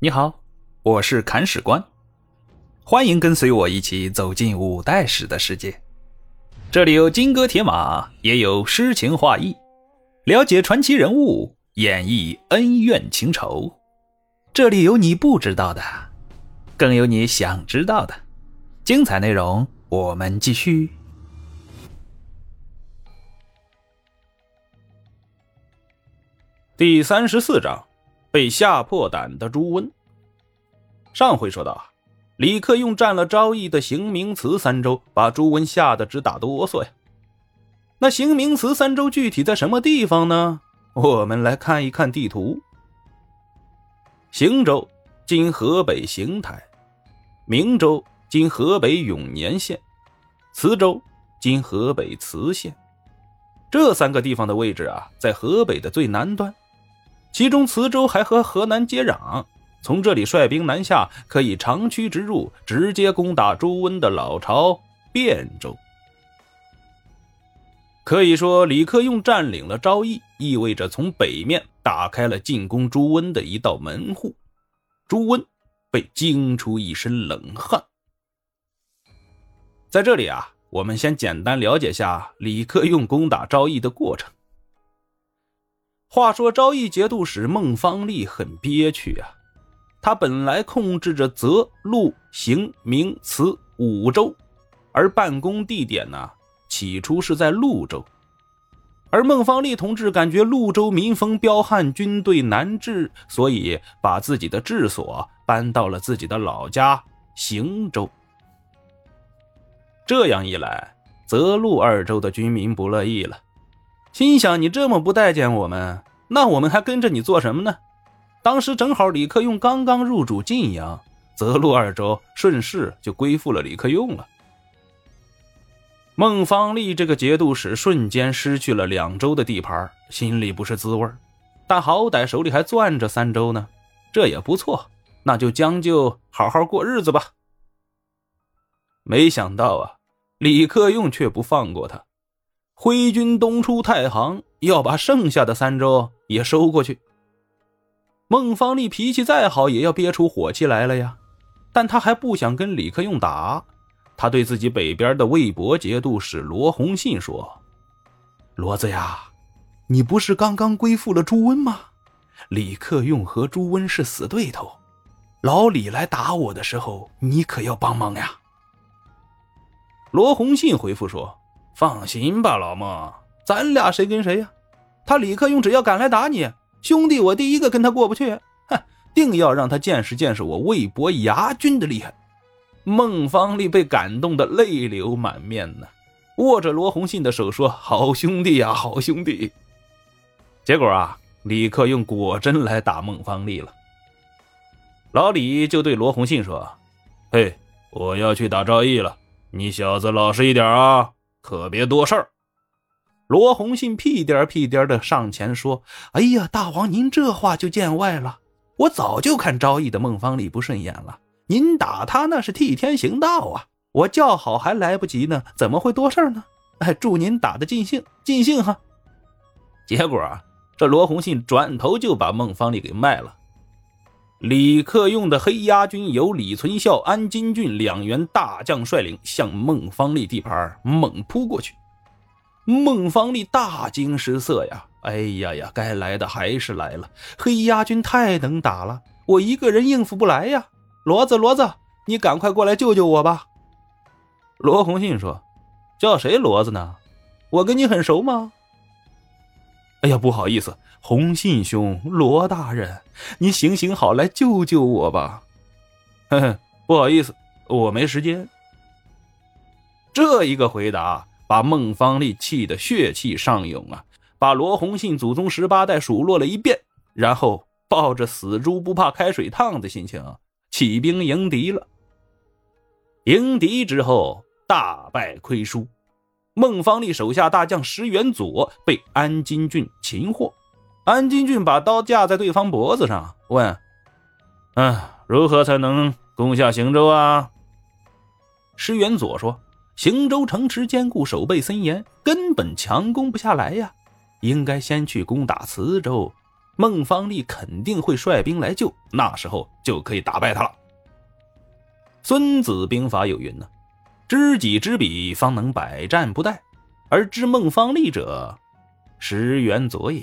你好，我是砍史官，欢迎跟随我一起走进五代史的世界。这里有金戈铁马，也有诗情画意，了解传奇人物，演绎恩怨情仇。这里有你不知道的，更有你想知道的。精彩内容，我们继续。第三十四章。被吓破胆的朱温。上回说到啊，李克用占了昭义的行明祠三州，把朱温吓得直打哆嗦呀。那行明祠三州具体在什么地方呢？我们来看一看地图。行州今河北邢台，明州今河北永年县，磁州今河北磁县。这三个地方的位置啊，在河北的最南端。其中，磁州还和河南接壤，从这里率兵南下，可以长驱直入，直接攻打朱温的老巢汴州。可以说，李克用占领了昭义，意味着从北面打开了进攻朱温的一道门户。朱温被惊出一身冷汗。在这里啊，我们先简单了解下李克用攻打昭义的过程。话说昭义节度使孟方立很憋屈啊，他本来控制着泽、陆、行、明、慈五州，而办公地点呢，起初是在潞州。而孟方立同志感觉潞州民风彪悍，军队难治，所以把自己的治所搬到了自己的老家行州。这样一来，泽、陆二州的军民不乐意了。心想：你这么不待见我们，那我们还跟着你做什么呢？当时正好李克用刚刚入主晋阳，泽路二州顺势就归附了李克用了。孟方立这个节度使瞬间失去了两州的地盘，心里不是滋味但好歹手里还攥着三州呢，这也不错，那就将就好好过日子吧。没想到啊，李克用却不放过他。挥军东出太行，要把剩下的三州也收过去。孟方立脾气再好，也要憋出火气来了呀。但他还不想跟李克用打，他对自己北边的魏博节度使罗洪信说：“骡子呀，你不是刚刚归附了朱温吗？李克用和朱温是死对头，老李来打我的时候，你可要帮忙呀。”罗洪信回复说。放心吧，老孟，咱俩谁跟谁呀？他李克用只要敢来打你，兄弟我第一个跟他过不去，哼，定要让他见识见识我魏博牙军的厉害。孟方立被感动的泪流满面呢，握着罗红信的手说：“好兄弟呀，好兄弟。”结果啊，李克用果真来打孟方立了。老李就对罗红信说：“嘿，我要去打赵毅了，你小子老实一点啊。”可别多事儿。罗洪信屁颠屁颠的上前说：“哎呀，大王，您这话就见外了。我早就看昭义的孟方立不顺眼了。您打他那是替天行道啊！我叫好还来不及呢，怎么会多事呢？哎，祝您打的尽兴，尽兴哈！”结果啊，这罗红信转头就把孟方立给卖了。李克用的黑鸭军由李存孝、安金俊两员大将率领，向孟方立地盘猛扑过去。孟方立大惊失色呀！哎呀呀，该来的还是来了。黑鸭军太能打了，我一个人应付不来呀！骡子，骡子，你赶快过来救救我吧！罗洪信说：“叫谁骡子呢？我跟你很熟吗？”哎呀，不好意思。洪信兄，罗大人，你行行好，来救救我吧！呵呵，不好意思，我没时间。这一个回答把孟方立气得血气上涌啊，把罗洪信祖宗十八代数落了一遍，然后抱着死猪不怕开水烫的心情起兵迎敌了。迎敌之后，大败亏输，孟方立手下大将石元佐被安金俊擒获。安金俊把刀架在对方脖子上，问：“嗯，如何才能攻下行州啊？”石元佐说：“行州城池坚固，守备森严，根本强攻不下来呀。应该先去攻打磁州，孟方丽肯定会率兵来救，那时候就可以打败他了。《孙子兵法》有云呢：“知己知彼，方能百战不殆；而知孟方丽者，石元佐也。”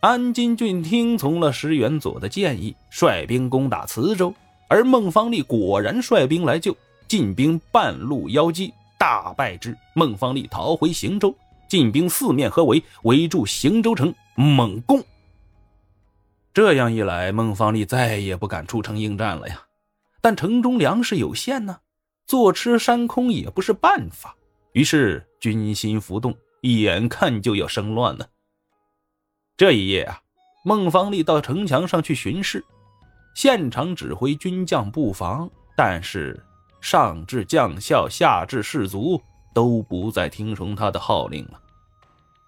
安金俊听从了石元佐的建议，率兵攻打磁州，而孟方丽果然率兵来救，晋兵半路腰击，大败之。孟方丽逃回邢州，晋兵四面合围，围住邢州城，猛攻。这样一来，孟方丽再也不敢出城应战了呀。但城中粮食有限呢，坐吃山空也不是办法。于是军心浮动，眼看就要生乱了。这一夜啊，孟方丽到城墙上去巡视，现场指挥军将布防，但是上至将校，下至士卒都不再听从他的号令了。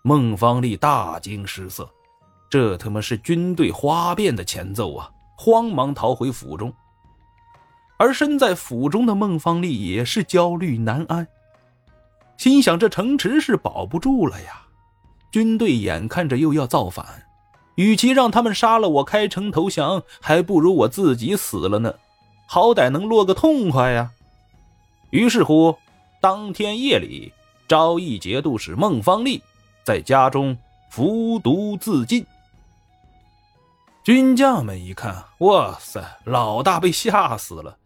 孟方丽大惊失色，这他妈是军队哗变的前奏啊！慌忙逃回府中。而身在府中的孟方丽也是焦虑难安，心想：这城池是保不住了呀。军队眼看着又要造反，与其让他们杀了我开城投降，还不如我自己死了呢，好歹能落个痛快呀。于是乎，当天夜里，昭义节度使孟方立在家中服毒自尽。军将们一看，哇塞，老大被吓死了，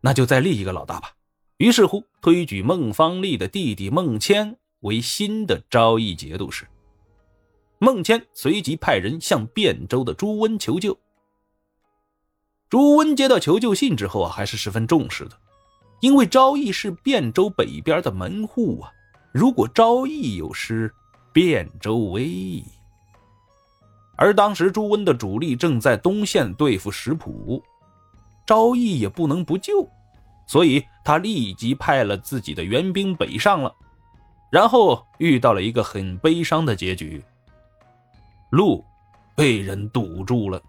那就再立一个老大吧。于是乎，推举孟方立的弟弟孟谦为新的昭义节度使。孟谦随即派人向汴州的朱温求救。朱温接到求救信之后啊，还是十分重视的，因为昭义是汴州北边的门户啊，如果昭义有失，汴州危矣。而当时朱温的主力正在东线对付石浦，昭义也不能不救，所以他立即派了自己的援兵北上了，然后遇到了一个很悲伤的结局。路被人堵住了，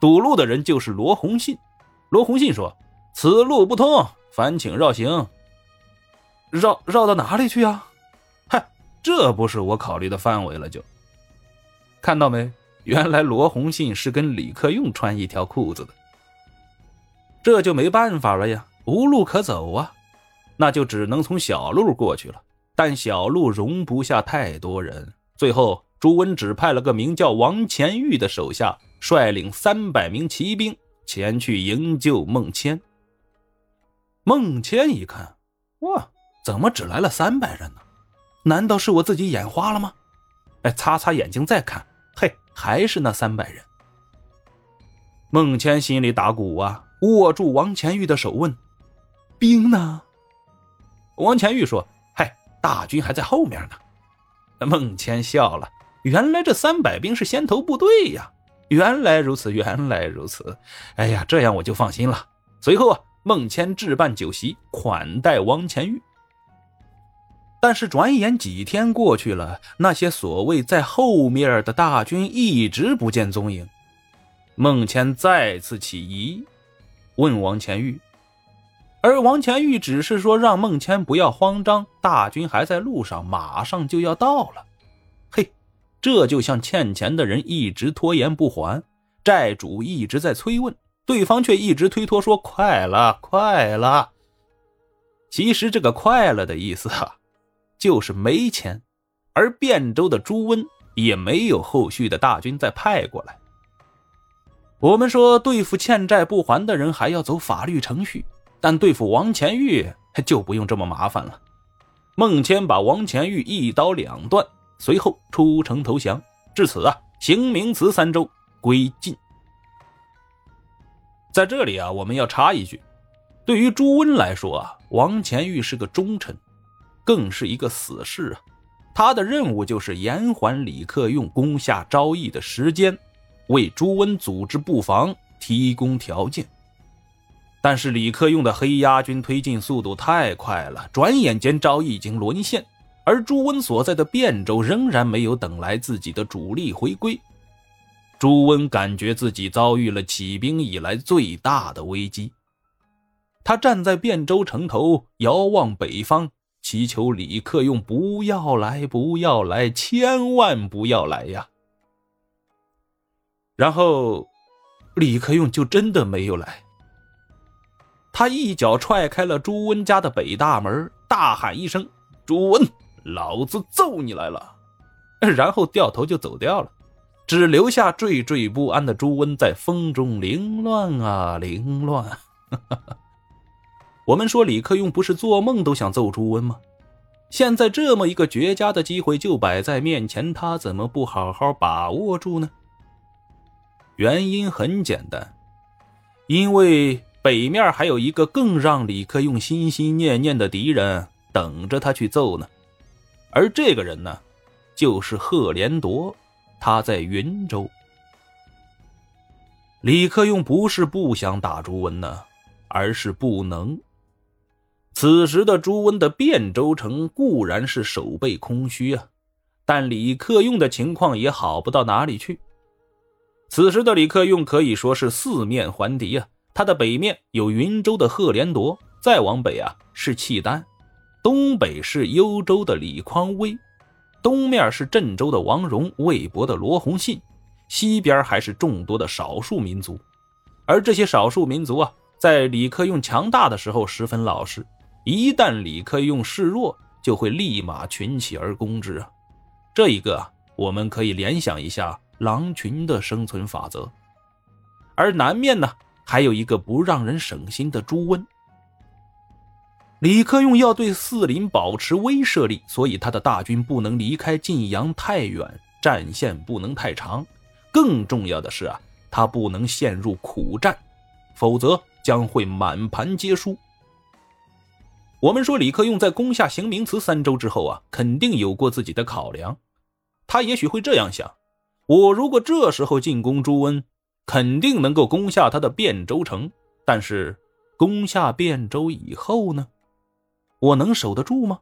堵路的人就是罗洪信。罗洪信说：“此路不通，烦请绕行。”绕绕到哪里去啊？嗨，这不是我考虑的范围了。就看到没？原来罗洪信是跟李克用穿一条裤子的。这就没办法了呀，无路可走啊，那就只能从小路过去了。但小路容不下太多人，最后。朱温指派了个名叫王乾玉的手下，率领三百名骑兵前去营救孟谦。孟谦一看，哇，怎么只来了三百人呢？难道是我自己眼花了吗？哎，擦擦眼睛再看，嘿，还是那三百人。孟谦心里打鼓啊，握住王乾玉的手问：“兵呢？”王乾玉说：“嗨，大军还在后面呢。”孟谦笑了。原来这三百兵是先头部队呀！原来如此，原来如此。哎呀，这样我就放心了。随后啊，孟谦置办酒席款待王乾玉。但是转眼几天过去了，那些所谓在后面的大军一直不见踪影。孟谦再次起疑，问王乾玉，而王乾玉只是说让孟谦不要慌张，大军还在路上，马上就要到了。嘿这就像欠钱的人一直拖延不还，债主一直在催问，对方却一直推脱说快了，快了。其实这个“快了”的意思啊，就是没钱，而汴州的朱温也没有后续的大军再派过来。我们说对付欠债不还的人还要走法律程序，但对付王乾玉 就不用这么麻烦了。孟谦把王乾玉一刀两断。随后出城投降，至此啊，行明祠三州归晋。在这里啊，我们要插一句：对于朱温来说啊，王乾玉是个忠臣，更是一个死士啊。他的任务就是延缓李克用攻下昭义的时间，为朱温组织布防提供条件。但是李克用的黑鸭军推进速度太快了，转眼间昭义已经沦陷。而朱温所在的汴州仍然没有等来自己的主力回归，朱温感觉自己遭遇了起兵以来最大的危机。他站在汴州城头，遥望北方，祈求李克用不要来，不要来，千万不要来呀！然后，李克用就真的没有来。他一脚踹开了朱温家的北大门，大喊一声：“朱温，老子揍你来了！”然后掉头就走掉了，只留下惴惴不安的朱温在风中凌乱啊凌乱。我们说李克用不是做梦都想揍朱温吗？现在这么一个绝佳的机会就摆在面前，他怎么不好好把握住呢？原因很简单，因为。北面还有一个更让李克用心心念念的敌人等着他去揍呢，而这个人呢，就是赫连铎，他在云州。李克用不是不想打朱温呢，而是不能。此时的朱温的汴州城固然是守备空虚啊，但李克用的情况也好不到哪里去。此时的李克用可以说是四面环敌啊。他的北面有云州的赫连铎，再往北啊是契丹，东北是幽州的李匡威，东面是镇州的王荣、魏博的罗洪信，西边还是众多的少数民族。而这些少数民族啊，在李克用强大的时候十分老实，一旦李克用示弱，就会立马群起而攻之啊。这一个我们可以联想一下狼群的生存法则。而南面呢？还有一个不让人省心的朱温。李克用要对四邻保持威慑力，所以他的大军不能离开晋阳太远，战线不能太长。更重要的是啊，他不能陷入苦战，否则将会满盘皆输。我们说，李克用在攻下行名祠三州之后啊，肯定有过自己的考量。他也许会这样想：我如果这时候进攻朱温。肯定能够攻下他的汴州城，但是攻下汴州以后呢？我能守得住吗？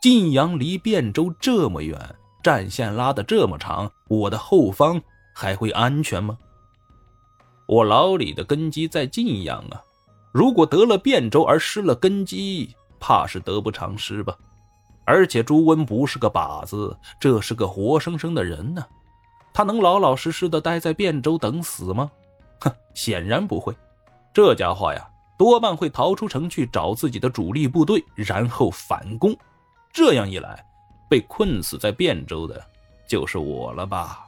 晋阳离汴州这么远，战线拉得这么长，我的后方还会安全吗？我老李的根基在晋阳啊，如果得了汴州而失了根基，怕是得不偿失吧？而且朱温不是个靶子，这是个活生生的人呢。他能老老实实的待在汴州等死吗？哼，显然不会。这家伙呀，多半会逃出城去找自己的主力部队，然后反攻。这样一来，被困死在汴州的就是我了吧？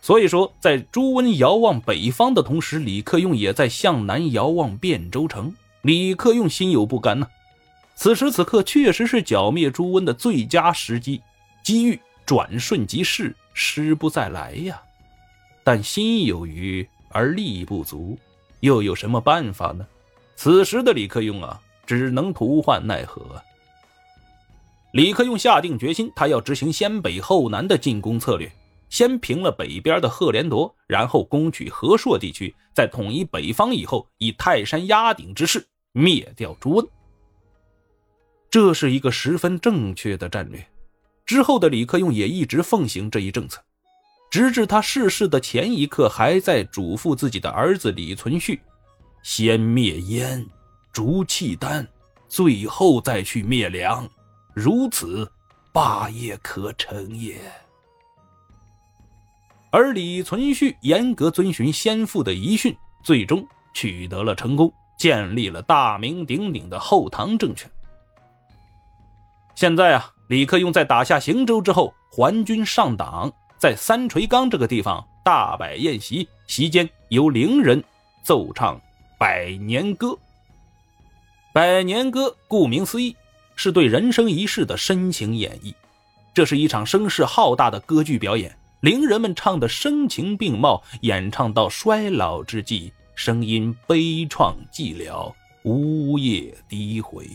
所以说，在朱温遥望北方的同时，李克用也在向南遥望汴州城。李克用心有不甘呢。此时此刻，确实是剿灭朱温的最佳时机，机遇转瞬即逝。失不再来呀，但心有余而力不足，又有什么办法呢？此时的李克用啊，只能徒唤奈何。李克用下定决心，他要执行先北后南的进攻策略，先平了北边的赫连铎，然后攻取和硕地区，在统一北方以后，以泰山压顶之势灭掉朱温。这是一个十分正确的战略。之后的李克用也一直奉行这一政策，直至他逝世的前一刻，还在嘱咐自己的儿子李存勖：“先灭燕，逐契丹，最后再去灭梁，如此，霸业可成也。”而李存勖严格遵循先父的遗训，最终取得了成功，建立了大名鼎鼎的后唐政权。现在啊。李克用在打下行州之后，还军上党，在三锤岗这个地方大摆宴席，席间由伶人奏唱百年歌。百年歌顾名思义，是对人生一世的深情演绎。这是一场声势浩大的歌剧表演，伶人们唱的声情并茂，演唱到衰老之际，声音悲怆寂寥，呜咽低回。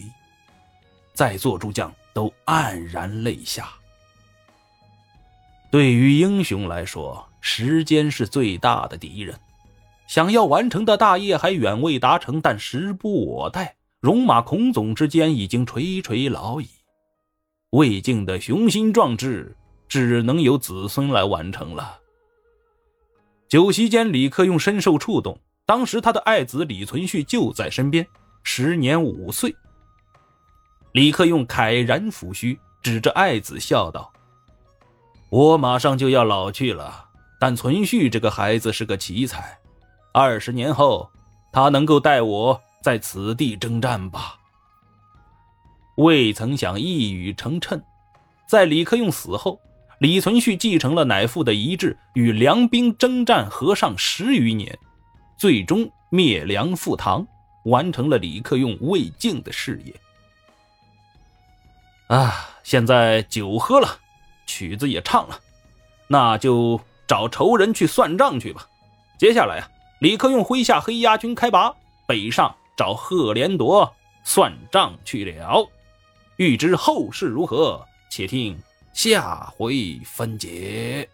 在座诸将。都黯然泪下。对于英雄来说，时间是最大的敌人。想要完成的大业还远未达成，但时不我待，戎马孔总之间已经垂垂老矣。魏晋的雄心壮志，只能由子孙来完成了。酒席间，李克用深受触动。当时他的爱子李存勖就在身边，时年五岁。李克用慨然抚须，指着爱子笑道：“我马上就要老去了，但存续这个孩子是个奇才，二十年后，他能够带我在此地征战吧？未曾想一语成谶，在李克用死后，李存勖继承了乃父的遗志，与梁兵征战河上十余年，最终灭梁复唐，完成了李克用未竟的事业。啊，现在酒喝了，曲子也唱了，那就。找仇人去算账去吧。接下来啊，李克用麾下黑鸦军开拔，北上找赫连铎算账去了。欲知后事如何，且听下回分解。